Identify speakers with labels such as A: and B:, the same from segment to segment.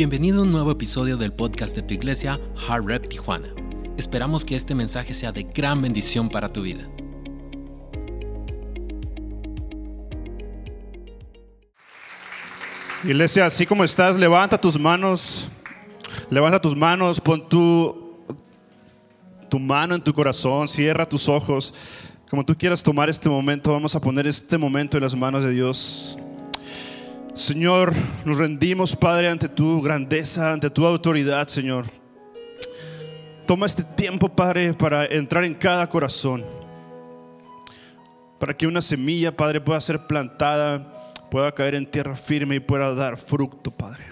A: Bienvenido a un nuevo episodio del podcast de tu iglesia, Hard Rep Tijuana. Esperamos que este mensaje sea de gran bendición para tu vida.
B: Iglesia, así como estás, levanta tus manos, levanta tus manos, pon tu, tu mano en tu corazón, cierra tus ojos. Como tú quieras tomar este momento, vamos a poner este momento en las manos de Dios. Señor, nos rendimos, Padre, ante tu grandeza, ante tu autoridad, Señor. Toma este tiempo, Padre, para entrar en cada corazón. Para que una semilla, Padre, pueda ser plantada pueda caer en tierra firme y pueda dar fruto, Padre.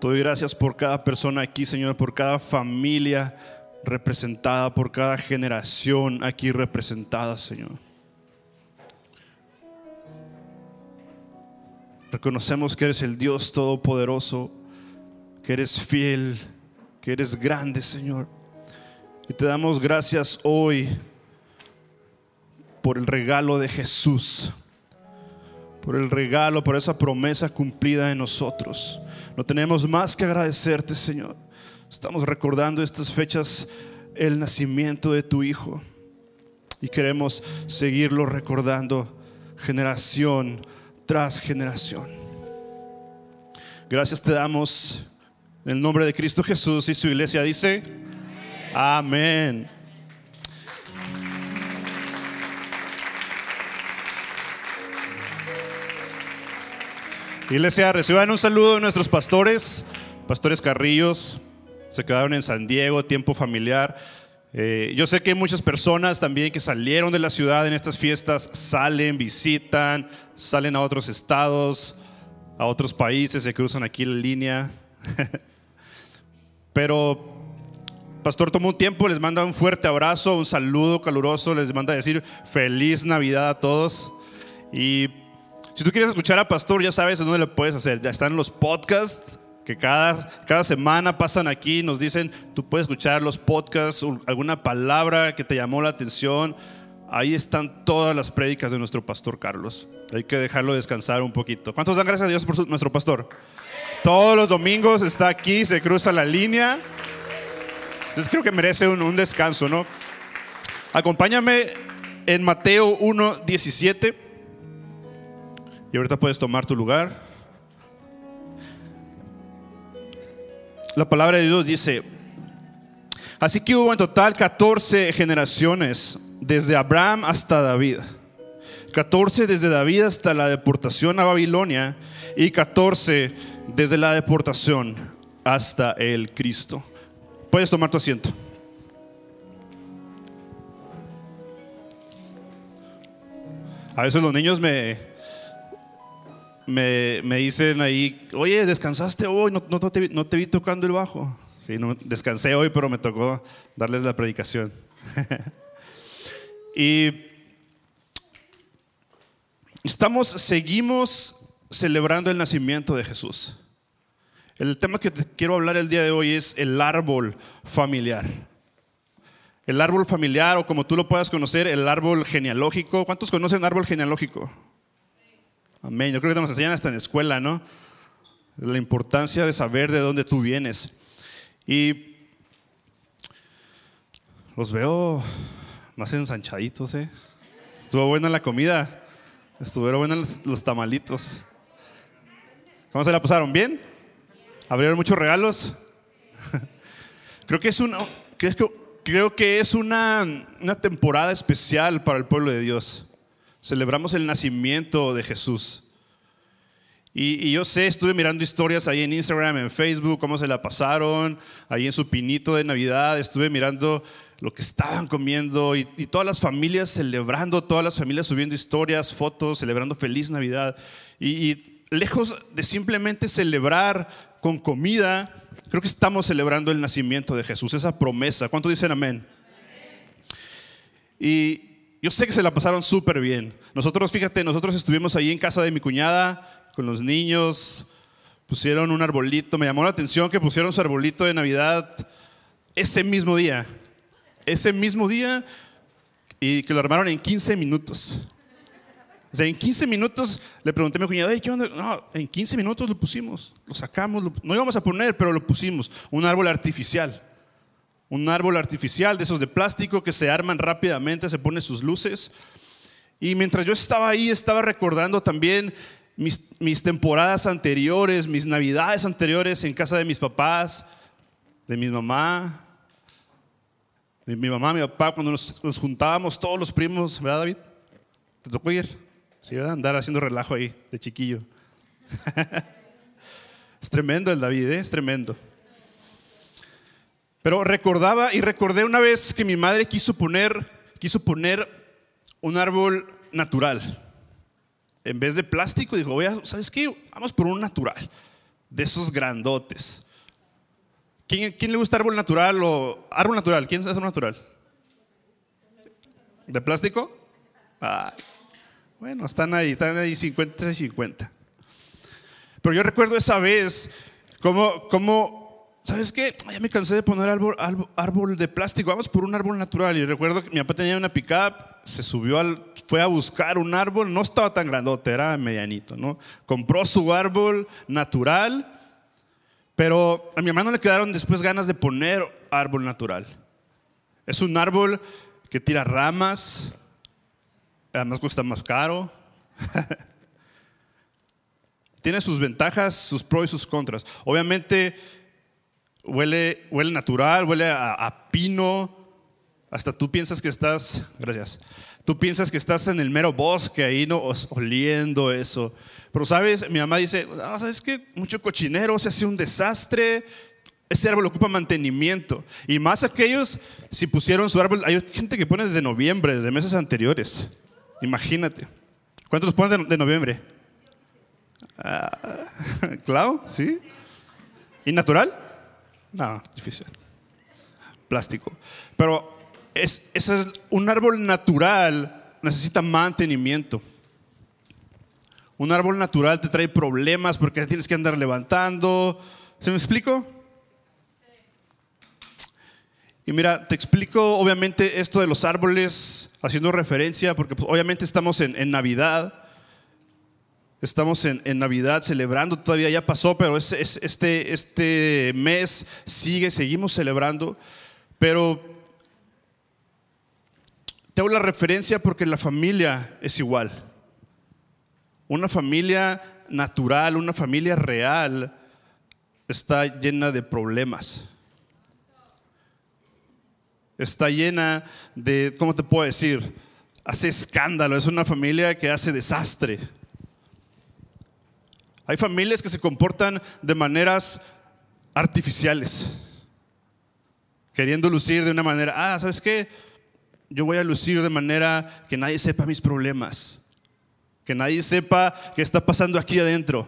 B: Te doy gracias por cada persona aquí, Señor, por cada familia representada, por cada generación aquí representada, Señor. Reconocemos que eres el Dios Todopoderoso, que eres fiel, que eres grande, Señor. Y te damos gracias hoy por el regalo de Jesús por el regalo, por esa promesa cumplida en nosotros. No tenemos más que agradecerte, Señor. Estamos recordando estas fechas, el nacimiento de tu Hijo. Y queremos seguirlo recordando generación tras generación. Gracias te damos en el nombre de Cristo Jesús y su iglesia dice, amén. Iglesia, reciban un saludo de nuestros pastores, pastores Carrillos, se quedaron en San Diego, tiempo familiar. Eh, yo sé que hay muchas personas también que salieron de la ciudad en estas fiestas, salen, visitan, salen a otros estados, a otros países, se cruzan aquí la línea. Pero Pastor tomó un tiempo, les manda un fuerte abrazo, un saludo caluroso, les manda decir feliz Navidad a todos. Y si tú quieres escuchar a Pastor, ya sabes dónde lo puedes hacer. Ya están los podcasts que cada, cada semana pasan aquí, nos dicen, tú puedes escuchar los podcasts, alguna palabra que te llamó la atención. Ahí están todas las prédicas de nuestro pastor Carlos. Hay que dejarlo descansar un poquito. ¿Cuántos dan gracias a Dios por nuestro pastor? Todos los domingos está aquí, se cruza la línea. Entonces creo que merece un, un descanso, ¿no? Acompáñame en Mateo 1, 17. Y ahorita puedes tomar tu lugar. La palabra de Dios dice, así que hubo en total 14 generaciones, desde Abraham hasta David. 14 desde David hasta la deportación a Babilonia y 14 desde la deportación hasta el Cristo. Puedes tomar tu asiento. A veces los niños me, me, dicen ahí, oye, ¿descansaste hoy? No, te, vi tocando el bajo. Sí, no, descansé hoy, pero me tocó darles la predicación. y estamos, seguimos celebrando el nacimiento de Jesús. El tema que te quiero hablar el día de hoy es el árbol familiar. El árbol familiar, o como tú lo puedas conocer, el árbol genealógico. ¿Cuántos conocen árbol genealógico? Amén. Yo creo que nos enseñan hasta en la escuela, ¿no? La importancia de saber de dónde tú vienes. Y los veo más ensanchaditos, ¿eh? Estuvo buena la comida. Estuvieron buenos los, tamalitos. ¿Cómo se la pasaron? ¿Bien? ¿Abrieron muchos regalos? creo que es una, creo, creo que es una, una temporada especial para el pueblo de Dios celebramos el nacimiento de Jesús. Y, yo sé, estuve mirando historias ahí en Instagram, en Facebook, cómo se la pasaron, ahí en su pinito de Navidad, estuve mirando lo que estaban comiendo y, todas las familias celebrando, todas las familias subiendo historias, fotos, celebrando feliz Navidad. Y, y lejos de simplemente celebrar con comida, creo que estamos celebrando el nacimiento de Jesús, esa promesa. ¿Cuánto dicen amén? Y, yo sé que se la pasaron súper bien. Nosotros, fíjate, nosotros estuvimos ahí en casa de mi cuñada con los niños, pusieron un arbolito, me llamó la atención que pusieron su arbolito de Navidad ese mismo día, ese mismo día y que lo armaron en 15 minutos. O sea, en 15 minutos le pregunté a mi cuñado, ¿qué onda? No, en 15 minutos lo pusimos, lo sacamos, no íbamos a poner, pero lo pusimos. Un árbol artificial. Un árbol artificial de esos de plástico que se arman rápidamente, se ponen sus luces. Y mientras yo estaba ahí, estaba recordando también mis, mis temporadas anteriores, mis navidades anteriores en casa de mis papás, de mi mamá, de mi mamá, mi papá, cuando nos, nos juntábamos todos los primos, ¿verdad David? ¿Te tocó ir? Sí, ¿verdad? Andar haciendo relajo ahí, de chiquillo. es tremendo el David, ¿eh? es tremendo. Pero recordaba y recordé una vez que mi madre quiso poner, quiso poner un árbol natural. En vez de plástico, dijo, voy a, ¿sabes qué? Vamos por un natural, de esos grandotes. ¿Quién, quién le gusta árbol natural o árbol natural? ¿Quién es árbol natural? ¿De plástico? Ay, bueno, están ahí, están ahí 50 y 50. Pero yo recuerdo esa vez como, como ¿sabes qué? Ya me cansé de poner árbol, de plástico, vamos por un árbol natural. Y recuerdo que mi papá tenía una pickup, se subió al, fue a buscar un árbol, no estaba tan grandote, era medianito, ¿no? Compró su árbol natural, pero a mi hermano le quedaron después ganas de poner árbol natural. Es un árbol que tira ramas, además cuesta más caro. Tiene sus ventajas, sus pros y sus contras. Obviamente huele, huele natural, huele a, pino. Hasta tú piensas que estás, gracias, tú piensas que estás en el mero bosque ahí, ¿no? oliendo eso. Pero sabes, mi mamá dice, no, ¿sabes qué? Mucho cochinero, se hace un desastre, ese árbol ocupa mantenimiento. Y más aquellos, si pusieron su árbol, hay gente que pone desde noviembre, desde meses anteriores. Imagínate. ¿Cuántos ponen de, noviembre? Ah, ¿Clau? ¿Sí? ¿Y natural? No, artificial. Plástico. Pero es, es un árbol natural necesita mantenimiento. Un árbol natural te trae problemas porque tienes que andar levantando. ¿Se me explico? Y mira, te explico obviamente esto de los árboles, haciendo referencia, porque pues, obviamente estamos en, Navidad, estamos en, Navidad celebrando, todavía ya pasó, pero es, este, este mes sigue, seguimos celebrando, pero te hago la referencia porque la familia es igual. Una familia natural, una familia real, está llena de problemas está llena de, ¿cómo te puedo decir? Hace escándalo, es una familia que hace desastre. Hay familias que se comportan de maneras artificiales, queriendo lucir de una manera, ah, ¿sabes qué? Yo voy a lucir de manera que nadie sepa mis problemas, que nadie sepa qué está pasando aquí adentro.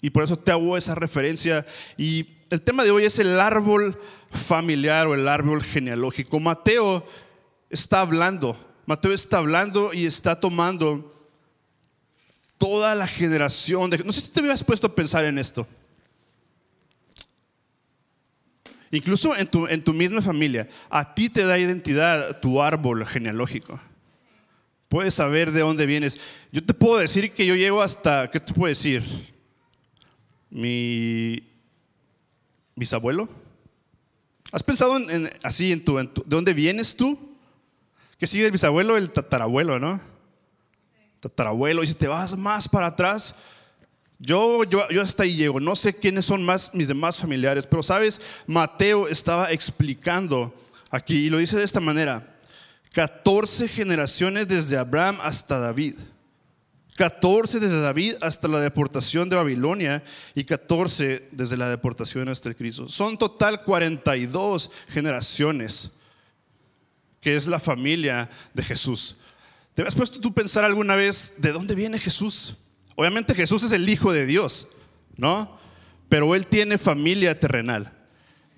B: Y por eso te hago esa referencia. Y el tema de hoy es el árbol familiar o el árbol genealógico. Mateo está hablando, Mateo está hablando y está tomando toda la generación de... No sé si te habías puesto a pensar en esto. Incluso en tu, en tu misma familia, a ti te da identidad tu árbol genealógico. Puedes saber de dónde vienes. Yo te puedo decir que yo llego hasta, ¿qué te puedo decir? Mi bisabuelo. ¿Has pensado en, así en tu, ¿De dónde vienes tú? Que sigue el bisabuelo, el tatarabuelo, ¿no? Tatarabuelo. Y si te vas más para atrás, yo, yo, yo hasta ahí llego. No sé quiénes son más mis demás familiares, pero sabes, Mateo estaba explicando aquí y lo dice de esta manera. 14 generaciones desde Abraham hasta David. 14 desde David hasta la deportación de Babilonia y 14 desde la deportación hasta el Cristo. Son total 42 generaciones, que es la familia de Jesús. ¿Te has puesto tú pensar alguna vez de dónde viene Jesús? Obviamente Jesús es el Hijo de Dios, ¿no? Pero Él tiene familia terrenal.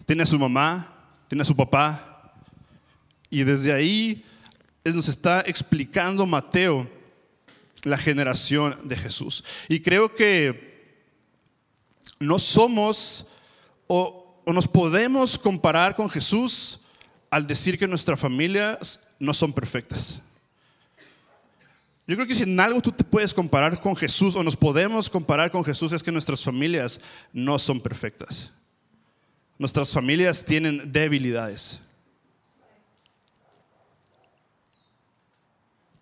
B: Tiene a su mamá, tiene a su papá. Y desde ahí nos está explicando Mateo la generación de Jesús. Y creo que no somos o, nos podemos comparar con Jesús al decir que nuestras familias no son perfectas. Yo creo que si en algo tú te puedes comparar con Jesús o nos podemos comparar con Jesús es que nuestras familias no son perfectas. Nuestras familias tienen debilidades.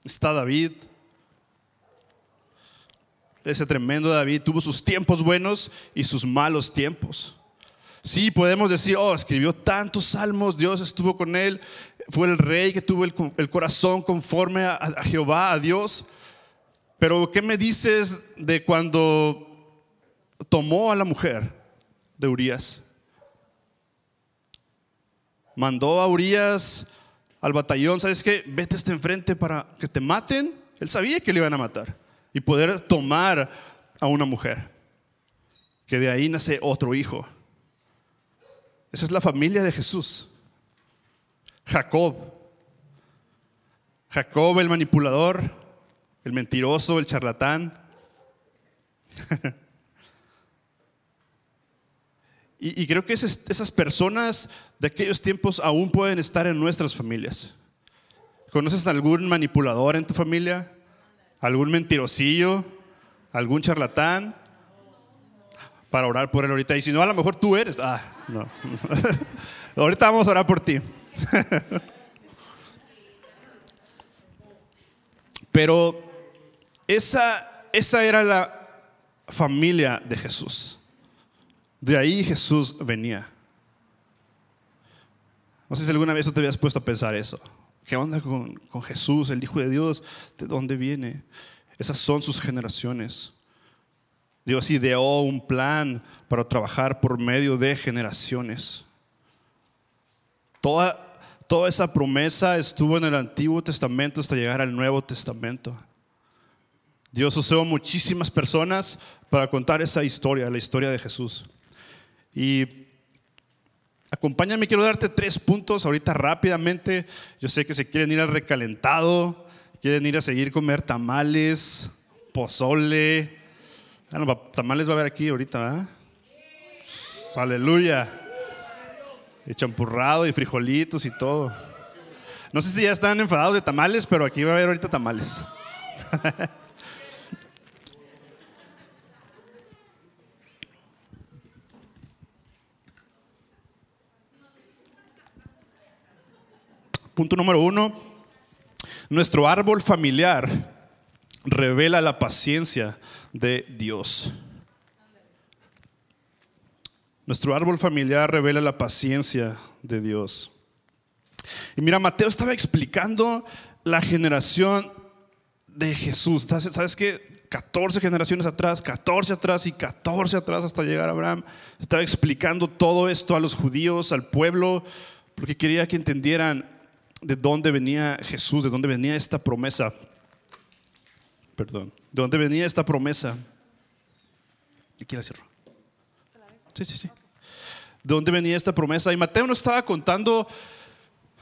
B: Está David. Ese tremendo David tuvo sus tiempos buenos y sus malos tiempos. Sí, podemos decir, oh, escribió tantos salmos, Dios estuvo con él, fue el rey que tuvo el, corazón conforme a, a Jehová, a Dios. Pero ¿qué me dices de cuando tomó a la mujer de Urias? Mandó a Urias al batallón, ¿sabes qué? Vete este enfrente para que te maten. Él sabía que le iban a matar y poder tomar a una mujer. Que de ahí nace otro hijo. Esa es la familia de Jesús. Jacob. Jacob el manipulador, el mentiroso, el charlatán. y, creo que esas, personas de aquellos tiempos aún pueden estar en nuestras familias. ¿Conoces algún manipulador en tu familia? ¿Algún mentirosillo? ¿Algún charlatán? Para orar por él ahorita. Y si no, a lo mejor tú eres. Ah, no. ahorita vamos a orar por ti. Pero esa, esa era la familia de Jesús. De ahí Jesús venía. No sé si alguna vez tú te habías puesto a pensar eso. ¿Qué onda con, con, Jesús, el Hijo de Dios? ¿De dónde viene? Esas son sus generaciones. Dios ideó un plan para trabajar por medio de generaciones. Toda, toda esa promesa estuvo en el Antiguo Testamento hasta llegar al Nuevo Testamento. Dios usó muchísimas personas para contar esa historia, la historia de Jesús. Y acompáñame, quiero darte tres puntos ahorita rápidamente. Yo sé que se quieren ir al recalentado, quieren ir a seguir comer tamales, pozole. Bueno, tamales va a haber aquí ahorita, ¿verdad? Aleluya. Y champurrado y frijolitos y todo. No sé si ya están enfadados de tamales, pero aquí va a haber ahorita tamales. Punto número uno, nuestro árbol familiar revela la paciencia de Dios. Nuestro árbol familiar revela la paciencia de Dios. Y mira, Mateo estaba explicando la generación de Jesús. ¿Sabes qué? 14 generaciones atrás, 14 atrás y 14 atrás hasta llegar a Abraham. Estaba explicando todo esto a los judíos, al pueblo, porque quería que entendieran de dónde venía Jesús, de dónde venía esta promesa. Perdón, de dónde venía esta promesa. Aquí. Sí, sí, sí. De dónde venía esta promesa. Y Mateo no estaba contando,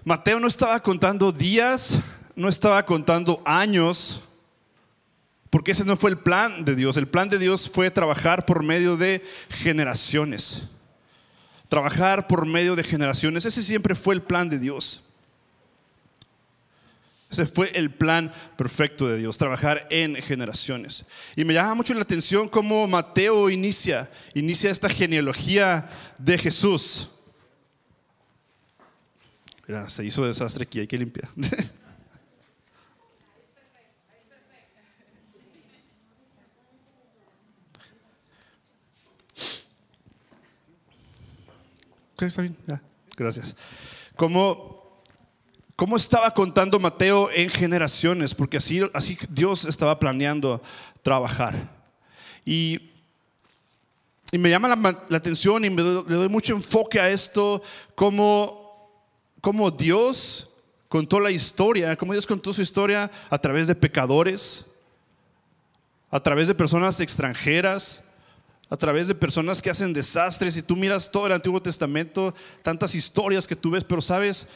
B: Mateo no estaba contando días, no estaba contando años, porque ese no fue el plan de Dios. El plan de Dios fue trabajar por medio de generaciones. Trabajar por medio de generaciones. Ese siempre fue el plan de Dios. Ese fue el plan perfecto de Dios, trabajar en generaciones. Y me llama mucho la atención cómo Mateo inicia, inicia esta genealogía de Jesús. Mira, se hizo desastre aquí, hay que limpiar. Ok, está bien, gracias. Como cómo estaba contando Mateo en generaciones, porque así, así Dios estaba planeando trabajar. Y, y me llama la, atención y le doy mucho enfoque a esto, cómo, cómo Dios contó la historia, cómo Dios contó su historia a través de pecadores, a través de personas extranjeras, a través de personas que hacen desastres. Y tú miras todo el Antiguo Testamento, tantas historias que tú ves, pero sabes,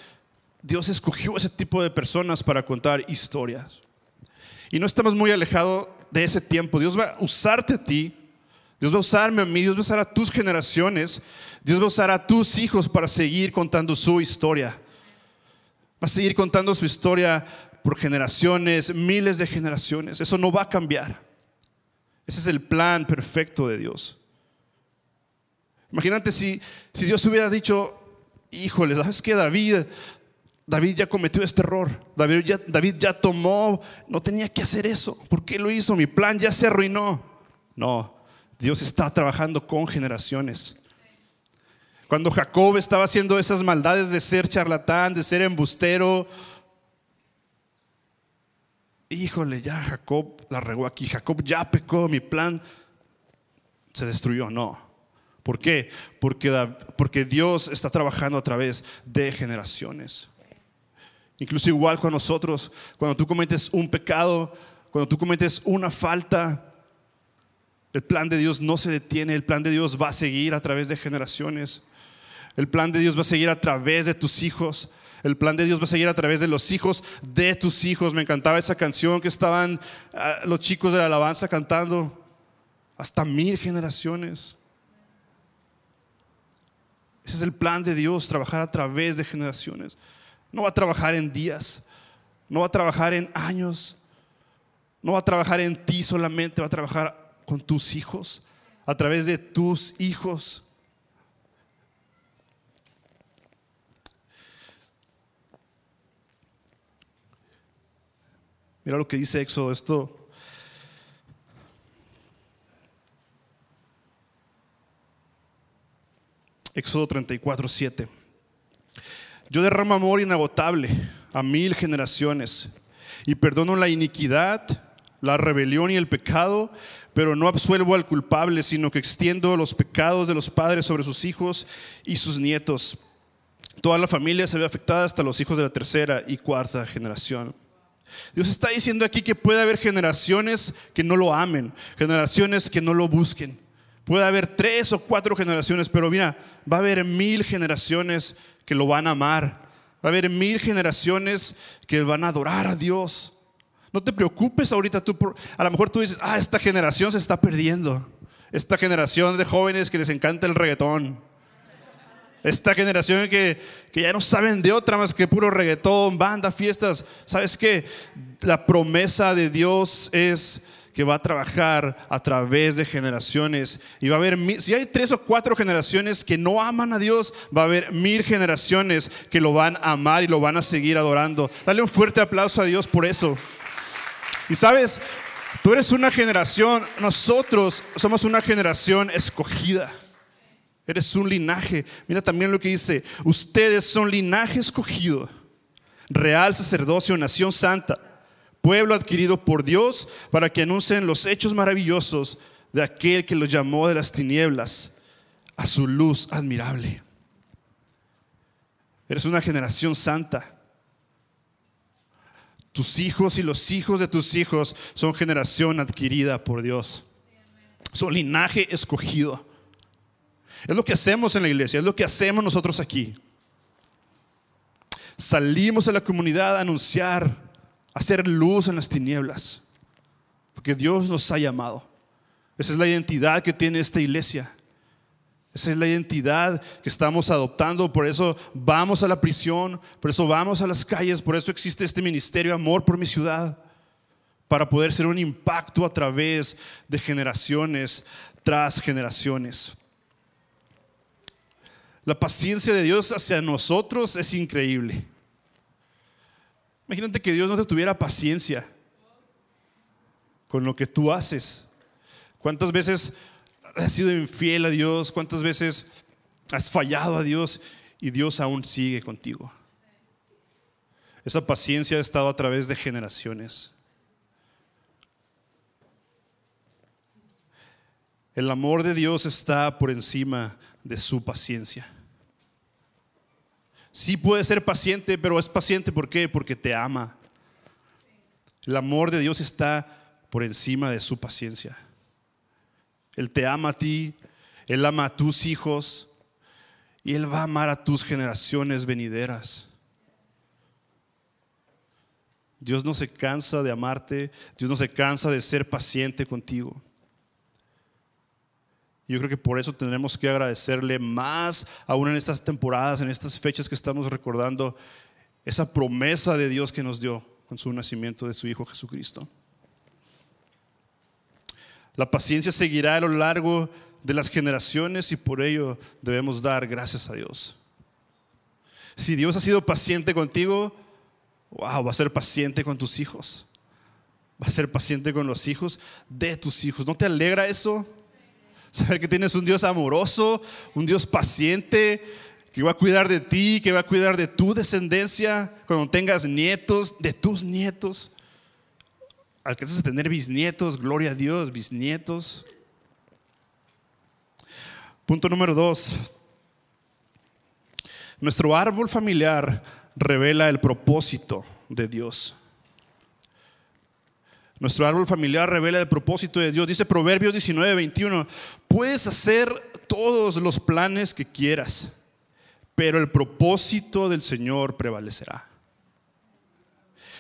B: Dios escogió ese tipo de personas para contar historias. Y no estamos muy alejados de ese tiempo. Dios va a usarte a ti, Dios va a usarme a mí, Dios va a usar a tus generaciones, Dios va a usar a tus hijos para seguir contando su historia. Va a seguir contando su historia por generaciones, miles de generaciones. Eso no va a cambiar. Ese es el plan perfecto de Dios. Imagínate si, si Dios hubiera dicho, híjole, ¿sabes qué, David? David ya cometió este error. David ya, David ya tomó, no tenía que hacer eso. ¿Por qué lo hizo? Mi plan ya se arruinó. No, Dios está trabajando con generaciones. Cuando Jacob estaba haciendo esas maldades de ser charlatán, de ser embustero, híjole, ya Jacob la regó aquí, Jacob ya pecó, mi plan se destruyó. No, ¿Por qué? Porque, porque Dios está trabajando a través de generaciones. Incluso igual con nosotros, cuando tú cometes un pecado, cuando tú cometes una falta, el plan de Dios no se detiene, el plan de Dios va a seguir a través de generaciones. El plan de Dios va a seguir a través de tus hijos. El plan de Dios va a seguir a través de los hijos de tus hijos. Me encantaba esa canción que estaban ah, los chicos de la alabanza cantando. Hasta mil generaciones. Ese es el plan de Dios, trabajar a través de generaciones. No va a trabajar en días, no va a trabajar en años, no va a trabajar en ti solamente, va a trabajar con tus hijos, a través de tus hijos. Mira lo que dice Éxodo, esto Éxodo 34, 7. Yo derramo amor inagotable a mil generaciones y perdono la iniquidad, la rebelión y el pecado, pero no absuelvo al culpable, sino que extiendo los pecados de los padres sobre sus hijos y sus nietos. Toda la familia se ve afectada hasta los hijos de la tercera y cuarta generación. Dios está diciendo aquí que puede haber generaciones que no lo amen, generaciones que no lo busquen. Puede haber tres o cuatro generaciones, pero mira, va a haber mil generaciones que lo van a amar. Va a haber mil generaciones que van a adorar a Dios. No te preocupes ahorita tú, a lo mejor tú dices, ah, esta generación se está perdiendo. Esta generación de jóvenes que les encanta el reggaetón. Esta generación que, que ya no saben de otra más que puro reggaetón, banda, fiestas. ¿Sabes qué? La promesa de Dios es que va a trabajar a través de generaciones. Y va a haber, si hay tres o cuatro generaciones que no aman a Dios, va a haber mil generaciones que lo van a amar y lo van a seguir adorando. Dale un fuerte aplauso a Dios por eso. Y sabes, tú eres una generación, nosotros somos una generación escogida. Eres un linaje. Mira también lo que dice, ustedes son linaje escogido, real sacerdocio, nación santa pueblo adquirido por Dios para que anuncien los hechos maravillosos de aquel que los llamó de las tinieblas a su luz admirable. Eres una generación santa. Tus hijos y los hijos de tus hijos son generación adquirida por Dios. Son linaje escogido. Es lo que hacemos en la iglesia, es lo que hacemos nosotros aquí. Salimos a la comunidad a anunciar hacer luz en las tinieblas, porque Dios nos ha llamado. Esa es la identidad que tiene esta iglesia. Esa es la identidad que estamos adoptando, por eso vamos a la prisión, por eso vamos a las calles, por eso existe este ministerio Amor por mi ciudad, para poder ser un impacto a través de generaciones tras generaciones. La paciencia de Dios hacia nosotros es increíble. Imagínate que Dios no te tuviera paciencia con lo que tú haces. ¿Cuántas veces has sido infiel a Dios? ¿Cuántas veces has fallado a Dios y Dios aún sigue contigo? Esa paciencia ha estado a través de generaciones. El amor de Dios está por encima de su paciencia. Sí puede ser paciente, pero es paciente ¿por qué? Porque te ama. El amor de Dios está por encima de su paciencia. Él te ama a ti, Él ama a tus hijos y Él va a amar a tus generaciones venideras. Dios no se cansa de amarte, Dios no se cansa de ser paciente contigo. Yo creo que por eso tendremos que agradecerle más aún en estas temporadas, en estas fechas que estamos recordando, esa promesa de Dios que nos dio con su nacimiento de su Hijo Jesucristo. La paciencia seguirá a lo largo de las generaciones y por ello debemos dar gracias a Dios. Si Dios ha sido paciente contigo, wow, va a ser paciente con tus hijos. Va a ser paciente con los hijos de tus hijos. ¿No te alegra eso? Saber que tienes un Dios amoroso, un Dios paciente, que va a cuidar de ti, que va a cuidar de tu descendencia cuando tengas nietos, de tus nietos. Alcanzas a tener bisnietos, gloria a Dios, bisnietos. Punto número dos. Nuestro árbol familiar revela el propósito de Dios. Nuestro árbol familiar revela el propósito de Dios. Dice Proverbios 19, 21, puedes hacer todos los planes que quieras, pero el propósito del Señor prevalecerá.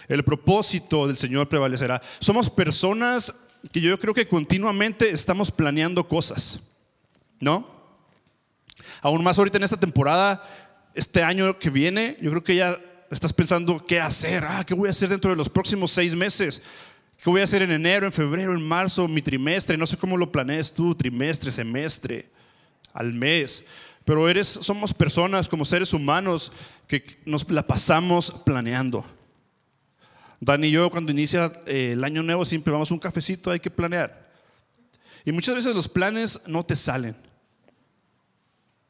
B: El propósito del Señor prevalecerá. Somos personas que yo creo que continuamente estamos planeando cosas, ¿no? Aún más ahorita en esta temporada, este año que viene, yo creo que ya estás pensando qué hacer, ah, qué voy a hacer dentro de los próximos seis meses. ¿Qué voy a hacer en enero, en febrero, en marzo, mi trimestre? No sé cómo lo planees tú, trimestre, semestre, al mes. Pero eres, somos personas como seres humanos que nos la pasamos planeando. Dani y yo cuando inicia eh, el año nuevo siempre vamos a un cafecito, hay que planear. Y muchas veces los planes no te salen.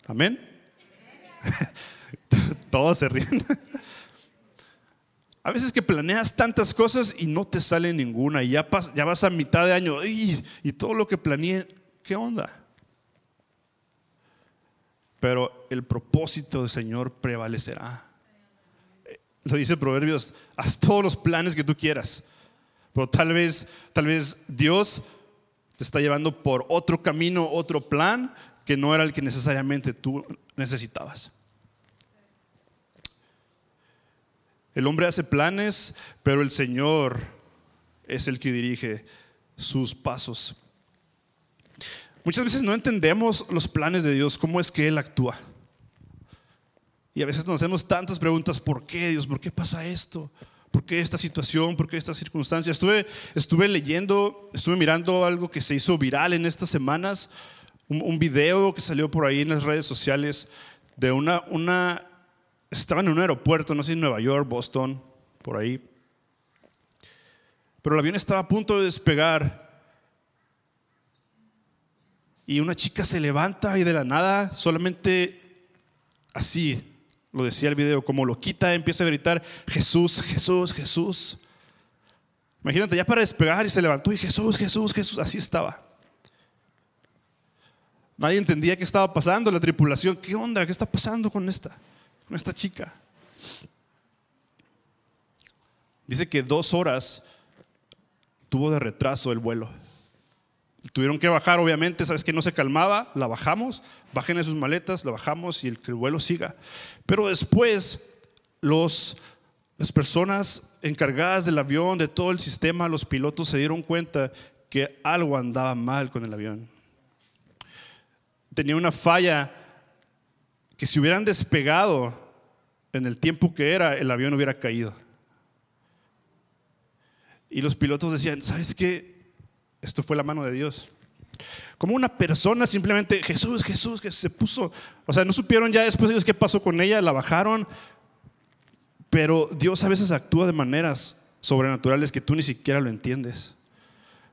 B: Amén. Todos se ríen. A veces que planeas tantas cosas y no te sale ninguna y ya, ya vas a mitad de año y, y todo lo que planeé, ¿qué onda? Pero el propósito del Señor prevalecerá. Lo dice Proverbios, haz todos los planes que tú quieras. Pero tal vez, tal vez Dios te está llevando por otro camino, otro plan que no era el que necesariamente tú necesitabas. El hombre hace planes, pero el Señor es el que dirige sus pasos. Muchas veces no entendemos los planes de Dios, cómo es que Él actúa. Y a veces nos hacemos tantas preguntas, ¿por qué Dios? ¿Por qué pasa esto? ¿Por qué esta situación? ¿Por qué esta circunstancia? Estuve, estuve leyendo, estuve mirando algo que se hizo viral en estas semanas, un, un video que salió por ahí en las redes sociales de una, una estaban en un aeropuerto, no sé en Nueva York, Boston, por ahí. Pero el avión estaba a punto de despegar. Y una chica se levanta y de la nada, solamente así, lo decía el video, como lo quita, empieza a gritar, Jesús, Jesús, Jesús. Imagínate, ya para despegar y se levantó y Jesús, Jesús, Jesús, así estaba. Nadie entendía qué estaba pasando, la tripulación, ¿qué onda? ¿Qué está pasando con esta? Esta chica. Dice que dos horas tuvo de retraso el vuelo. Tuvieron que bajar, obviamente, sabes que no se calmaba, la bajamos, bajen en sus maletas, la bajamos y el, que el vuelo siga. Pero después, los, las personas encargadas del avión, de todo el sistema, los pilotos se dieron cuenta que algo andaba mal con el avión. Tenía una falla que si hubieran despegado en el tiempo que era, el avión hubiera caído. Y los pilotos decían, ¿sabes qué? Esto fue la mano de Dios. Como una persona simplemente, Jesús, Jesús, que se puso, o sea, no supieron ya después ellos qué pasó con ella, la bajaron, pero Dios a veces actúa de maneras sobrenaturales que tú ni siquiera lo entiendes.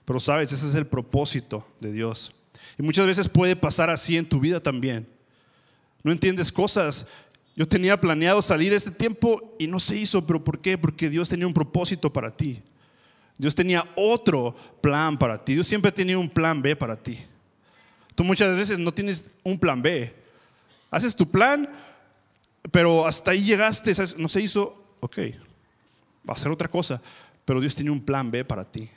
B: Pero sabes, ese es el propósito de Dios. Y muchas veces puede pasar así en tu vida también. No entiendes cosas yo tenía planeado salir este tiempo y no se hizo, pero ¿por qué? Porque Dios tenía un propósito para ti. Dios tenía otro plan para ti. Dios siempre tenía un plan B para ti. Tú muchas veces no tienes un plan B. Haces tu plan, pero hasta ahí llegaste, no se hizo, ok, va a ser otra cosa, pero Dios tenía un plan B para ti.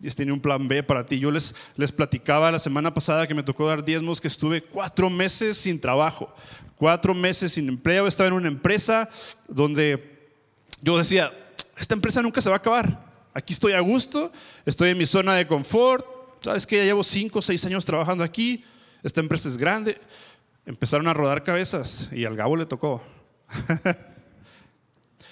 B: Dios tenía un plan B para ti. Yo les, les platicaba la semana pasada que me tocó dar diezmos que estuve cuatro meses sin trabajo, cuatro meses sin empleo. Estaba en una empresa donde yo decía, esta empresa nunca se va a acabar. Aquí estoy a gusto, estoy en mi zona de confort. Sabes que ya llevo cinco o seis años trabajando aquí. Esta empresa es grande. Empezaron a rodar cabezas y al Gabo le tocó.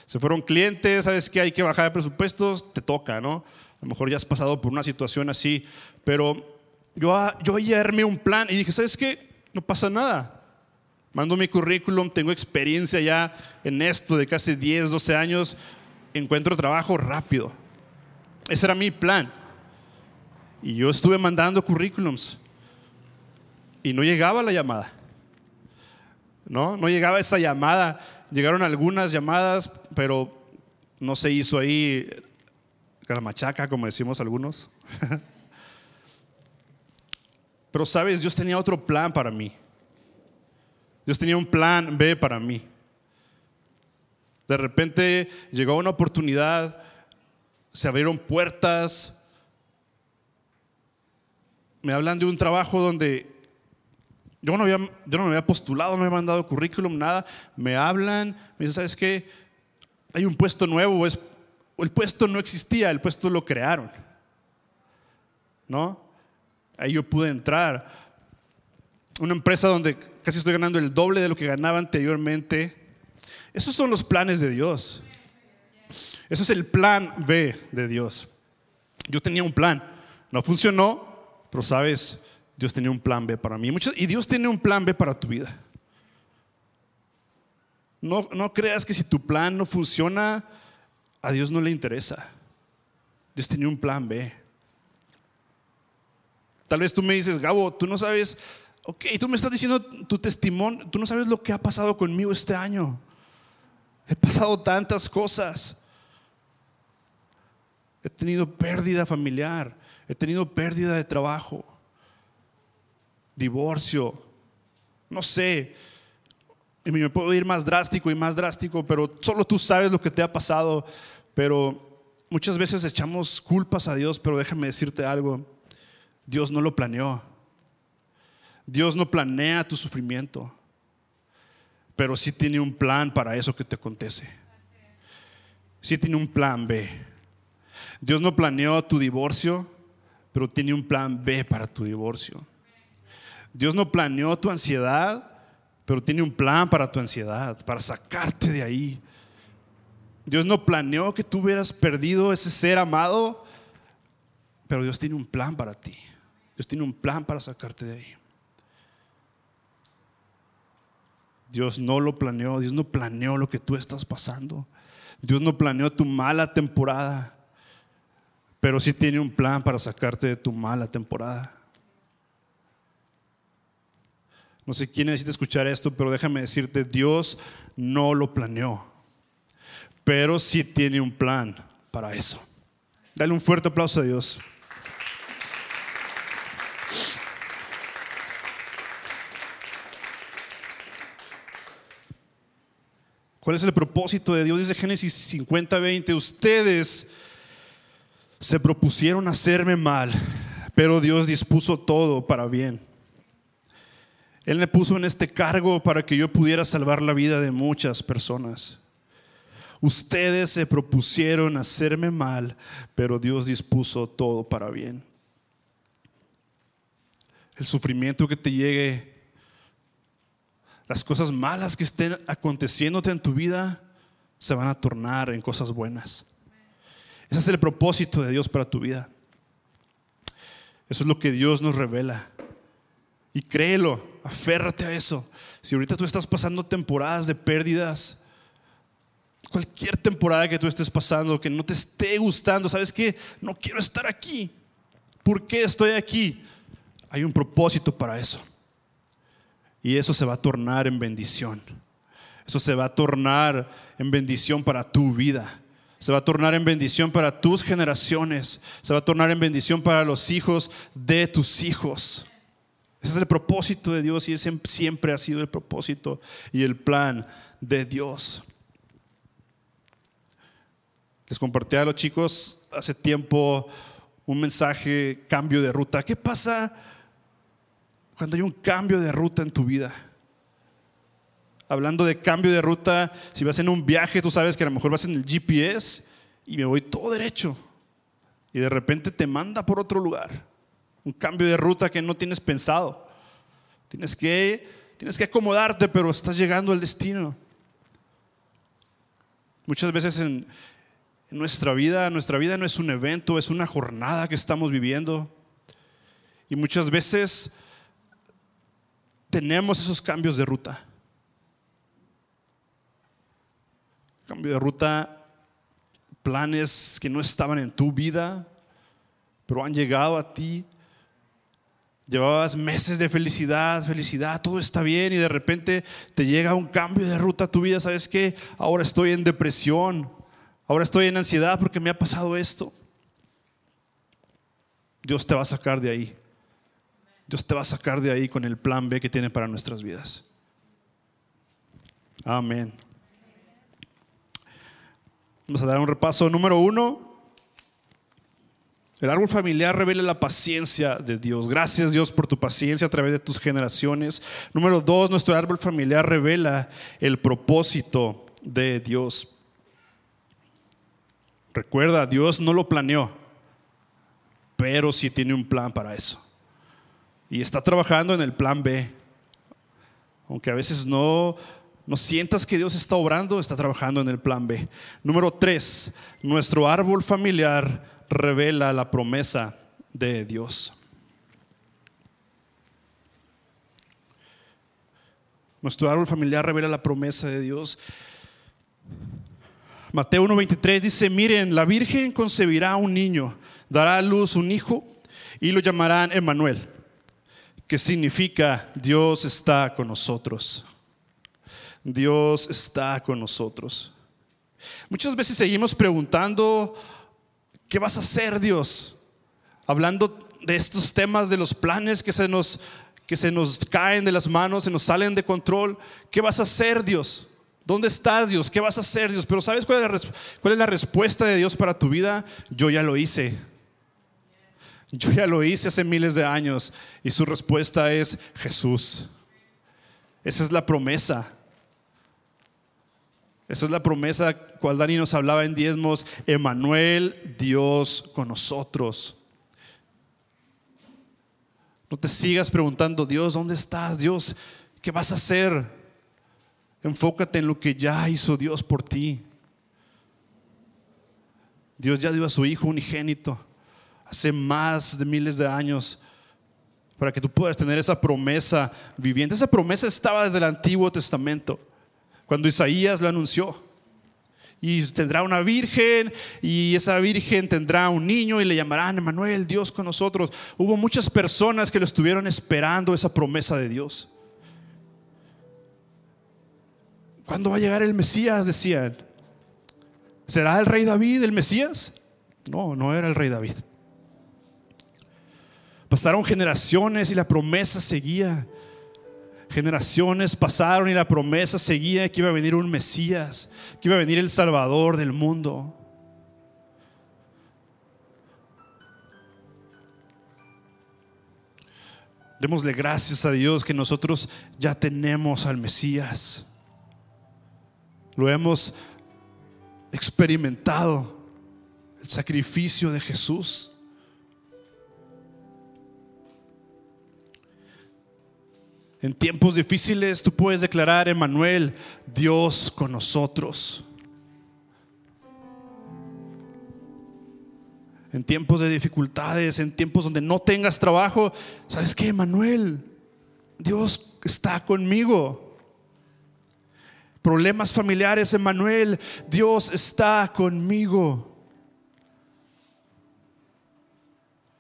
B: Se fueron clientes, sabes que hay que bajar de presupuestos, te toca, ¿no? A lo mejor ya has pasado por una situación así, pero yo, yo ya armé un plan y dije, ¿sabes qué? No pasa nada. Mando mi currículum, tengo experiencia ya en esto de casi 10, 12 años, encuentro trabajo rápido. Ese era mi plan. Y yo estuve mandando currículums y no llegaba la llamada. No, no llegaba esa llamada. Llegaron algunas llamadas, pero no se hizo ahí la machaca, como decimos algunos. pero sabes, Dios tenía otro plan para mí. Dios tenía un plan B para mí. De repente llegó una oportunidad, se abrieron puertas. Me hablan de un trabajo donde yo no, había, yo no me había postulado, no me había mandado currículum, nada. Me hablan, me dicen, ¿sabes qué? Hay un puesto nuevo, es, el puesto no existía, el puesto lo crearon. ¿No? Ahí yo pude entrar. Una empresa donde casi estoy ganando el doble de lo que ganaba anteriormente. Esos son los planes de Dios. Eso es el plan B de Dios. Yo tenía un plan, no funcionó, pero sabes, Dios tenía un plan B para mí. y Dios tiene un plan B para tu vida. No, no creas que si tu plan no funciona, a Dios no le interesa. Dios tenía un plan B. Tal vez tú me dices, Gabo, tú no sabes, ok, tú me estás diciendo tu testimonio, tú no sabes lo que ha pasado conmigo este año. He pasado tantas cosas. He tenido pérdida familiar, he tenido pérdida de trabajo divorcio, no sé. Y me puedo ir más drástico y más drástico, pero solo tú sabes lo que te ha pasado. Pero muchas veces echamos culpas a Dios, pero déjame decirte algo. Dios no lo planeó. Dios no planea tu sufrimiento, pero sí tiene un plan para eso que te acontece. Sí tiene un plan B. Dios no planeó tu divorcio, pero tiene un plan B para tu divorcio. Dios no planeó tu ansiedad, pero tiene un plan para tu ansiedad, para sacarte de ahí. Dios no planeó que tú hubieras perdido ese ser amado, pero Dios tiene un plan para ti. Dios tiene un plan para sacarte de ahí. Dios no lo planeó, Dios no planeó lo que tú estás pasando. Dios no planeó tu mala temporada, pero sí tiene un plan para sacarte de tu mala temporada. No sé quién necesita escuchar esto, pero déjame decirte, Dios no lo planeó, pero sí tiene un plan para eso. Dale un fuerte aplauso a Dios. ¿Cuál es el propósito de Dios? Dice Génesis 50, 20. Ustedes se propusieron hacerme mal, pero Dios dispuso todo para bien él me puso en este cargo para que yo pudiera salvar la vida de muchas personas. Ustedes se propusieron hacerme mal, pero Dios dispuso todo para bien. El sufrimiento que te llegue, las cosas malas que estén aconteciéndote en tu vida, se van a tornar en cosas buenas. Ese es el propósito de Dios para tu vida. Eso es lo que Dios nos revela. Y créelo, aférrate a eso. Si ahorita tú estás pasando temporadas de pérdidas, cualquier temporada que tú estés pasando, que no te esté gustando, ¿sabes qué? No quiero estar aquí. ¿Por qué estoy aquí? Hay un propósito para eso. Y eso se va a tornar en bendición. Eso se va a tornar en bendición para tu vida. Se va a tornar en bendición para tus generaciones. Se va a tornar en bendición para los hijos de tus hijos. Ese es el propósito de Dios y ese siempre ha sido el propósito y el plan de Dios. Les compartí a los chicos hace tiempo un mensaje, cambio de ruta. ¿Qué pasa cuando hay un cambio de ruta en tu vida? Hablando de cambio de ruta, si vas en un viaje, tú sabes que a lo mejor vas en el GPS y me voy todo derecho y de repente te manda por otro lugar un cambio de ruta que no tienes pensado. Tienes que, tienes que acomodarte, pero estás llegando al destino. Muchas veces en, en nuestra vida, nuestra vida no es un evento, es una jornada que estamos viviendo. Y muchas veces tenemos esos cambios de ruta. Cambio de ruta, planes que no estaban en tu vida, pero han llegado a ti. Llevabas meses de felicidad, felicidad, todo está bien y de repente te llega un cambio de ruta a tu vida. ¿Sabes qué? Ahora estoy en depresión, ahora estoy en ansiedad porque me ha pasado esto. Dios te va a sacar de ahí. Dios te va a sacar de ahí con el plan B que tiene para nuestras vidas. Amén. Vamos a dar un repaso. Número uno, el árbol familiar revela la paciencia de Dios. Gracias Dios por tu paciencia a través de tus generaciones. Número dos, nuestro árbol familiar revela el propósito de Dios. Recuerda, Dios no lo planeó, pero sí tiene un plan para eso. Y está trabajando en el plan B. Aunque a veces no, no sientas que Dios está obrando, está trabajando en el plan B. Número tres, nuestro árbol familiar revela la promesa de Dios. Nuestro árbol familiar revela la promesa de Dios. Mateo 1:23 dice, miren, la Virgen concebirá un niño, dará a luz un hijo y lo llamarán Emmanuel que significa Dios está con nosotros. Dios está con nosotros. Muchas veces seguimos preguntando, ¿qué vas a hacer Dios? Hablando de estos temas, de los planes que se nos, que se nos caen de las manos, se nos salen de control. ¿Qué vas a hacer Dios? ¿Dónde estás Dios? ¿Qué vas a hacer Dios? Pero ¿sabes cuál es la, cuál es la respuesta de Dios para tu vida? Yo ya lo hice. Yo ya lo hice hace miles de años y su respuesta es Jesús. Esa es la promesa. Esa es la promesa cual Dani nos hablaba en diezmos, Emanuel, Dios con nosotros. No te sigas preguntando, Dios, ¿dónde estás? Dios, ¿qué vas a hacer? Enfócate en lo que ya hizo Dios por ti. Dios ya dio a su Hijo unigénito hace más de miles de años para que tú puedas tener esa promesa viviente. Esa promesa estaba desde el Antiguo Testamento, cuando Isaías lo anunció. Y tendrá una virgen y esa virgen tendrá un niño y le llamarán Emanuel, Dios con nosotros. Hubo muchas personas que lo estuvieron esperando esa promesa de Dios. ¿Cuándo va a llegar el Mesías? Decían. ¿Será el rey David el Mesías? No, no era el rey David. Pasaron generaciones y la promesa seguía. Generaciones pasaron y la promesa seguía que iba a venir un Mesías, que iba a venir el Salvador del mundo. Démosle gracias a Dios que nosotros ya tenemos al Mesías. Lo hemos experimentado, el sacrificio de Jesús. En tiempos difíciles tú puedes declarar, Emanuel, Dios con nosotros. En tiempos de dificultades, en tiempos donde no tengas trabajo, ¿sabes qué, Emanuel? Dios está conmigo. Problemas familiares, Emanuel, Dios está conmigo.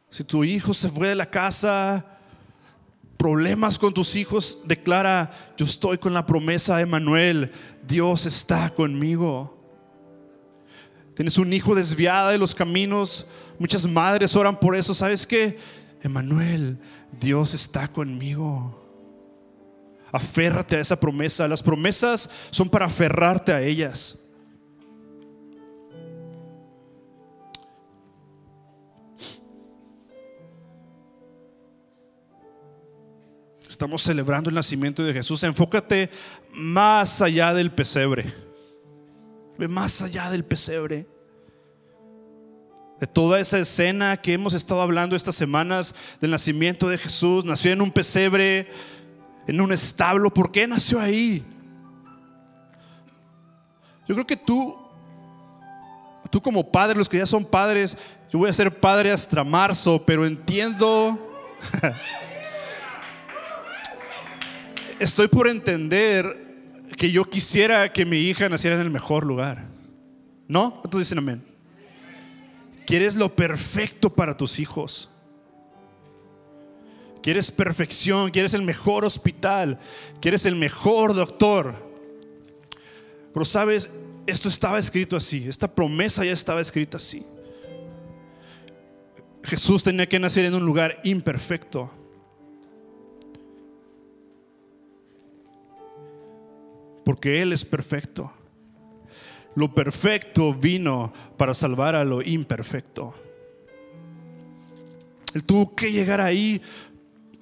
B: Si tu hijo se fue de la casa, problemas con tus hijos, declara, yo estoy con la promesa de Emanuel, Dios está conmigo. Tienes un hijo desviado de los caminos, muchas madres oran por eso, ¿sabes qué? Emanuel, Dios está conmigo. Aférrate a esa promesa. Las promesas son para aferrarte a ellas. Estamos celebrando el nacimiento de Jesús. Enfócate más allá del pesebre. Ve más allá del pesebre. De toda esa escena que hemos estado hablando estas semanas del nacimiento de Jesús. Nació en un pesebre, en un establo. ¿Por qué nació ahí? Yo creo que tú Tú como padre, los que ya son padres, yo voy a ser padre hasta marzo, pero entiendo, estoy por entender que yo quisiera que mi hija naciera en el mejor lugar. ¿No? ¿Cuántos dicen amén? Quieres lo perfecto para tus hijos. Quieres perfección, quieres el mejor hospital, quieres el mejor doctor. Pero sabes, esto estaba escrito así, esta promesa ya estaba escrita así. Jesús tenía que nacer en un lugar imperfecto. Porque Él es perfecto. Lo perfecto vino para salvar a lo imperfecto. Él tuvo que llegar ahí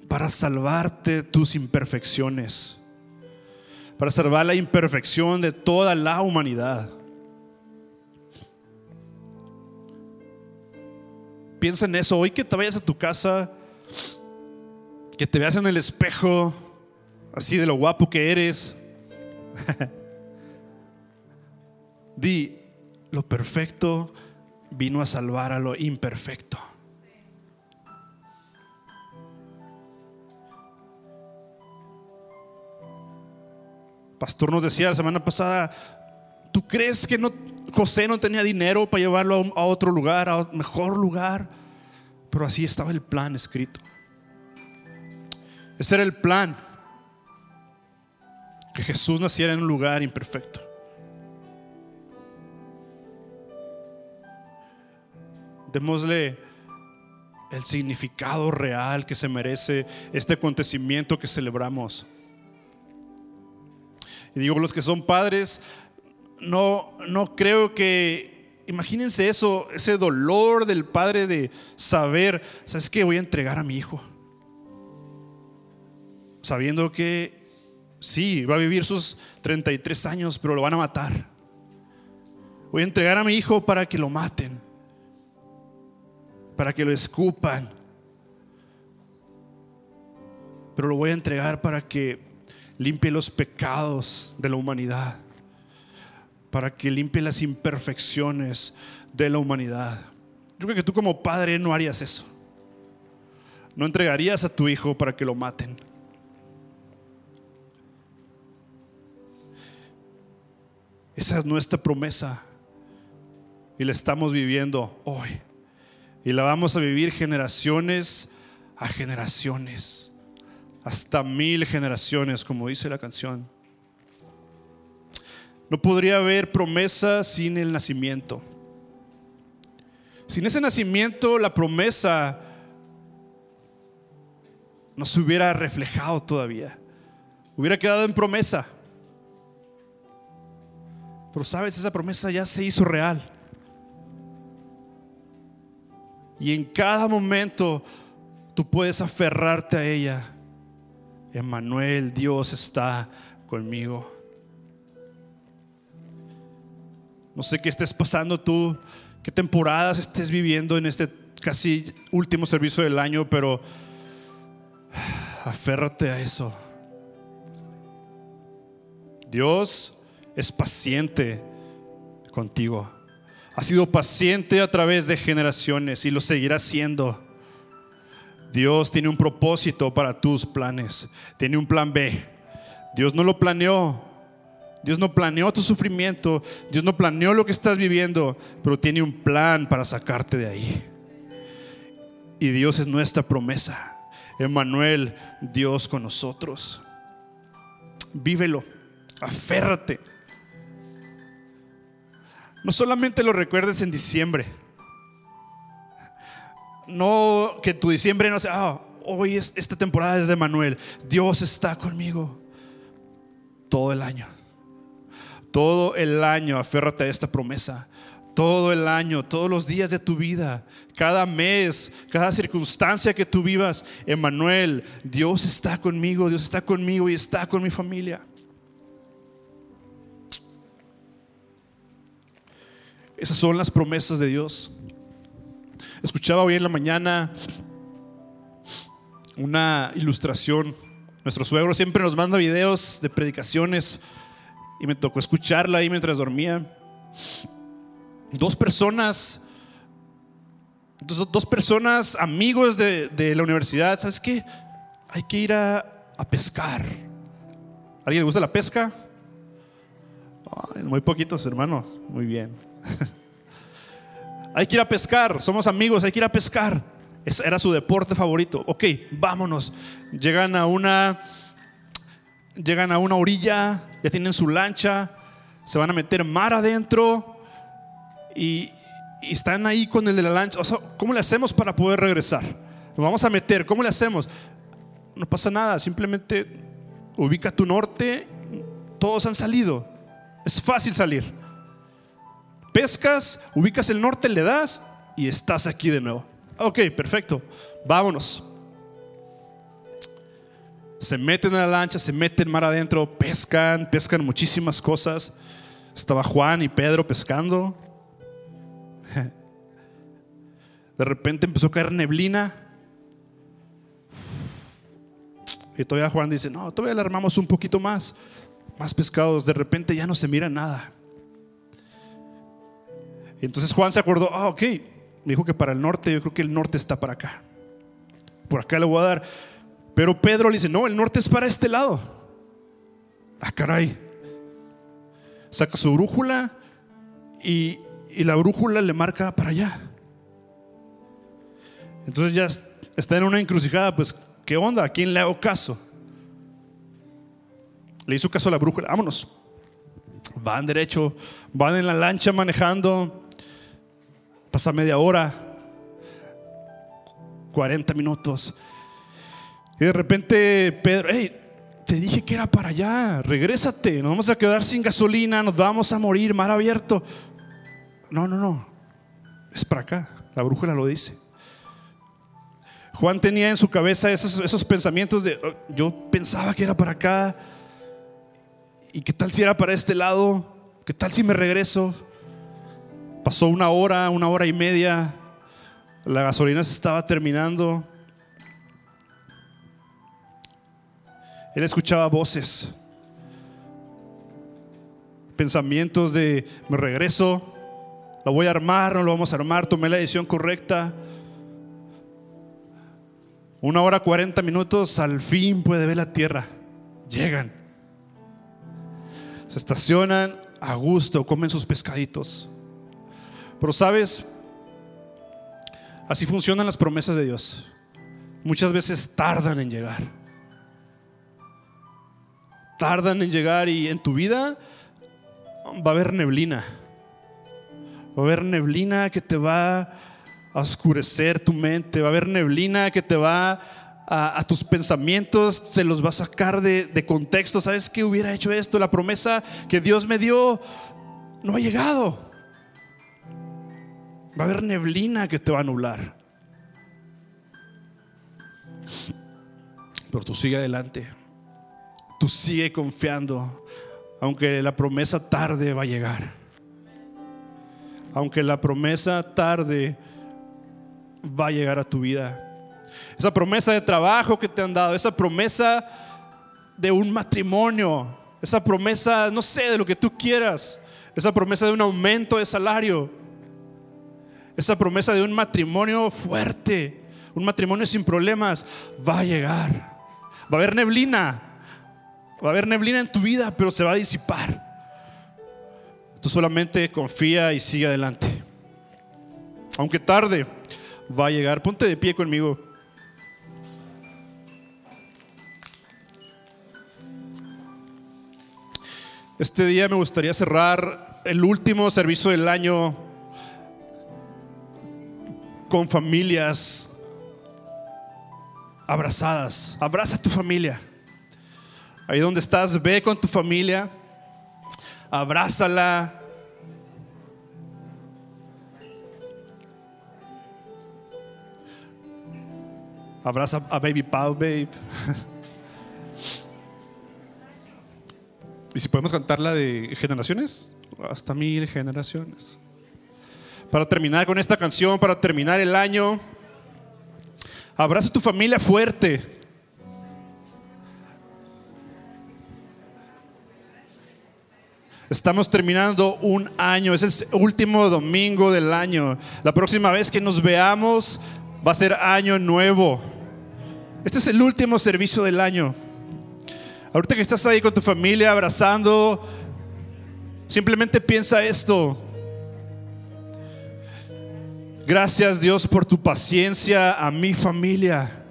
B: para salvarte tus imperfecciones, para salvar la imperfección de toda la humanidad. Piensa en eso, hoy que te vayas a tu casa, que te veas en el espejo, así de lo guapo que eres. Di, lo perfecto vino a salvar a lo imperfecto. Pastor nos decía la semana pasada, ¿tú crees que no, José no tenía dinero para llevarlo a, otro lugar, a un mejor lugar? Pero así estaba el plan escrito. Ese era el plan. Que Jesús naciera en un lugar imperfecto. Démosle el significado real que se merece este acontecimiento que celebramos. Y digo, los que son padres, no, no creo que, imagínense eso, ese dolor del padre de saber, ¿sabes qué? Voy a entregar a mi hijo. Sabiendo que sí, va a vivir sus 33 años, pero lo van a matar. Voy a entregar a mi hijo para que lo maten para que lo escupan. Pero lo voy a entregar para que limpie los pecados de la humanidad, para que limpie las imperfecciones de la humanidad. Yo creo que tú como padre no harías eso. No entregarías a tu hijo para que lo maten. Esa es nuestra promesa y la estamos viviendo hoy. Y la vamos a vivir generaciones a generaciones, hasta mil generaciones, como dice la canción. No podría haber promesa sin el nacimiento. Sin ese nacimiento, la promesa no se hubiera reflejado todavía. Hubiera quedado en promesa. Pero sabes, esa promesa ya se hizo real. Y en cada momento tú puedes aferrarte a ella. Emmanuel, Dios está conmigo. No sé qué estés pasando tú, qué temporadas estés viviendo en este casi último servicio del año, pero aférrate a eso. Dios es paciente contigo. Ha sido paciente a través de generaciones y lo seguirá siendo. Dios tiene un propósito para tus planes. Tiene un plan B. Dios no lo planeó. Dios no planeó tu sufrimiento. Dios no planeó lo que estás viviendo. Pero tiene un plan para sacarte de ahí. Y Dios es nuestra promesa. Emmanuel, Dios con nosotros. Vívelo. Aférrate. No solamente lo recuerdes en diciembre. No que tu diciembre no sea, ah, hoy es, esta temporada es de Manuel. Dios está conmigo todo el año. Todo el año aférrate a esta promesa. Todo el año, todos los días de tu vida, cada mes, cada circunstancia que tú vivas, Emanuel, Dios está conmigo, Dios está conmigo y está con mi familia. Esas son las promesas de Dios. Escuchaba hoy en la mañana una ilustración. Nuestro suegro siempre nos manda videos de predicaciones y me tocó escucharla ahí mientras dormía. dos personas, dos, personas amigos de, la universidad, ¿sabes qué? Hay que ir a, pescar. ¿Alguien le gusta la pesca? muy poquitos, hermanos. Muy bien. hay que ir a pescar, somos amigos, hay que ir a pescar. era su deporte favorito. Ok, vámonos. Llegan a una llegan a una orilla, ya tienen su lancha, se van a meter mar adentro y, están ahí con el de la lancha. O sea, ¿cómo le hacemos para poder regresar? Nos vamos a meter, ¿cómo le hacemos? No pasa nada, simplemente ubica tu norte, todos han salido, es fácil salir. Pescas, ubicas el norte, le das y estás aquí de nuevo. Ok, perfecto, vámonos se meten en la lancha, se meten mar adentro, pescan, pescan muchísimas cosas. Estaba Juan y Pedro pescando. De repente empezó a caer neblina. Y todavía Juan dice, no, todavía le armamos un poquito más, más pescados. De repente ya no se mira nada. Y entonces Juan se acordó, ah, ok, me dijo que para el norte, yo creo que el norte está para acá. Por acá le voy a dar. Pero Pedro le dice, no, el norte es para este lado. Ah, caray. Saca su brújula y, la brújula le marca para allá. Entonces ya está en una encrucijada, pues, ¿qué onda? ¿A quién le hago caso? Le hizo caso a la brújula, vámonos. Van derecho, van en la lancha manejando, pasa media hora, 40 minutos. Y de repente Pedro, hey, te dije que era para allá, regrésate, nos vamos a quedar sin gasolina, nos vamos a morir, mar abierto. No, no, no, es para acá, la brújula lo dice. Juan tenía en su cabeza esos, esos pensamientos de, oh, yo pensaba que era para acá, y qué tal si era para este lado, qué tal si me regreso. Pasó una hora, una hora y media, la gasolina se estaba terminando. Él escuchaba voces, pensamientos de me regreso, lo voy a armar, no lo vamos a armar, tomé la decisión correcta. Una hora cuarenta minutos, al fin puede ver la tierra. Llegan. Se estacionan a gusto, comen sus pescaditos. Pero sabes, así funcionan las promesas de Dios. Muchas veces tardan en llegar tardan en llegar y en tu vida va a haber neblina. Va a haber neblina que te va a oscurecer tu mente, va a haber neblina que te va a, tus pensamientos, te los va a sacar de, contexto. ¿Sabes qué hubiera hecho esto? La promesa que Dios me dio no ha llegado. Va a haber neblina que te va a anular. Pero tú sigue adelante tú sigue confiando, aunque la promesa tarde va a llegar. Aunque la promesa tarde va a llegar a tu vida. Esa promesa de trabajo que te han dado, esa promesa de un matrimonio, esa promesa, no sé, de lo que tú quieras, esa promesa de un aumento de salario, esa promesa de un matrimonio fuerte, un matrimonio sin problemas, va a llegar. Va a haber neblina, Va a haber neblina en tu vida, pero se va a disipar. Tú solamente confía y sigue adelante. Aunque tarde, va a llegar. Ponte de pie conmigo. Este día me gustaría cerrar el último servicio del año con familias abrazadas. Abraza a tu familia. Ahí donde estás, ve con tu familia, abrázala. Abraza a Baby Pau, babe. y si podemos cantar la de generaciones, hasta mil generaciones. Para terminar con esta canción, para terminar el año, abraza a tu familia fuerte. Estamos terminando un año, es el último domingo del año. La próxima vez que nos veamos va a ser año nuevo. Este es el último servicio del año. Ahorita que estás ahí con tu familia abrazando, simplemente piensa esto. Gracias Dios por tu paciencia a mi familia.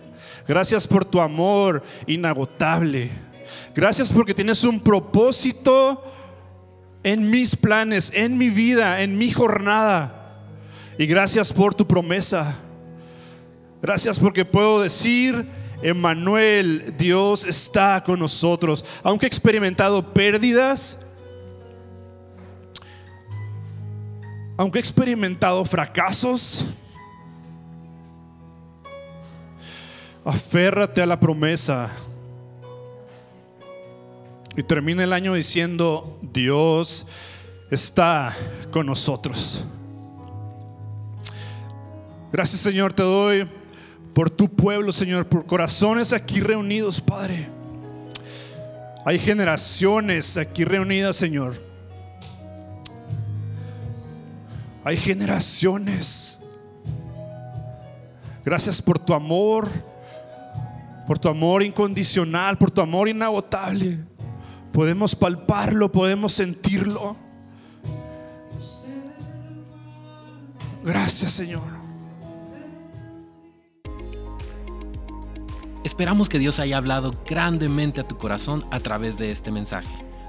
B: Gracias por tu amor inagotable. Gracias porque tienes un propósito en mis planes, en mi vida, en mi jornada. Y gracias por tu promesa. Gracias porque puedo decir, Emmanuel, Dios está con nosotros. Aunque he experimentado pérdidas, aunque he experimentado fracasos, aférrate a la promesa. Y termina el año diciendo, Dios está con nosotros. Gracias Señor, te doy por tu pueblo, Señor, por corazones aquí reunidos, Padre. Hay generaciones aquí reunidas, Señor Hay generaciones. Gracias por tu amor, por tu amor incondicional, por tu amor inagotable. Podemos palparlo, podemos sentirlo. Gracias Señor.
A: Esperamos que Dios haya hablado grandemente a tu corazón a través de este mensaje.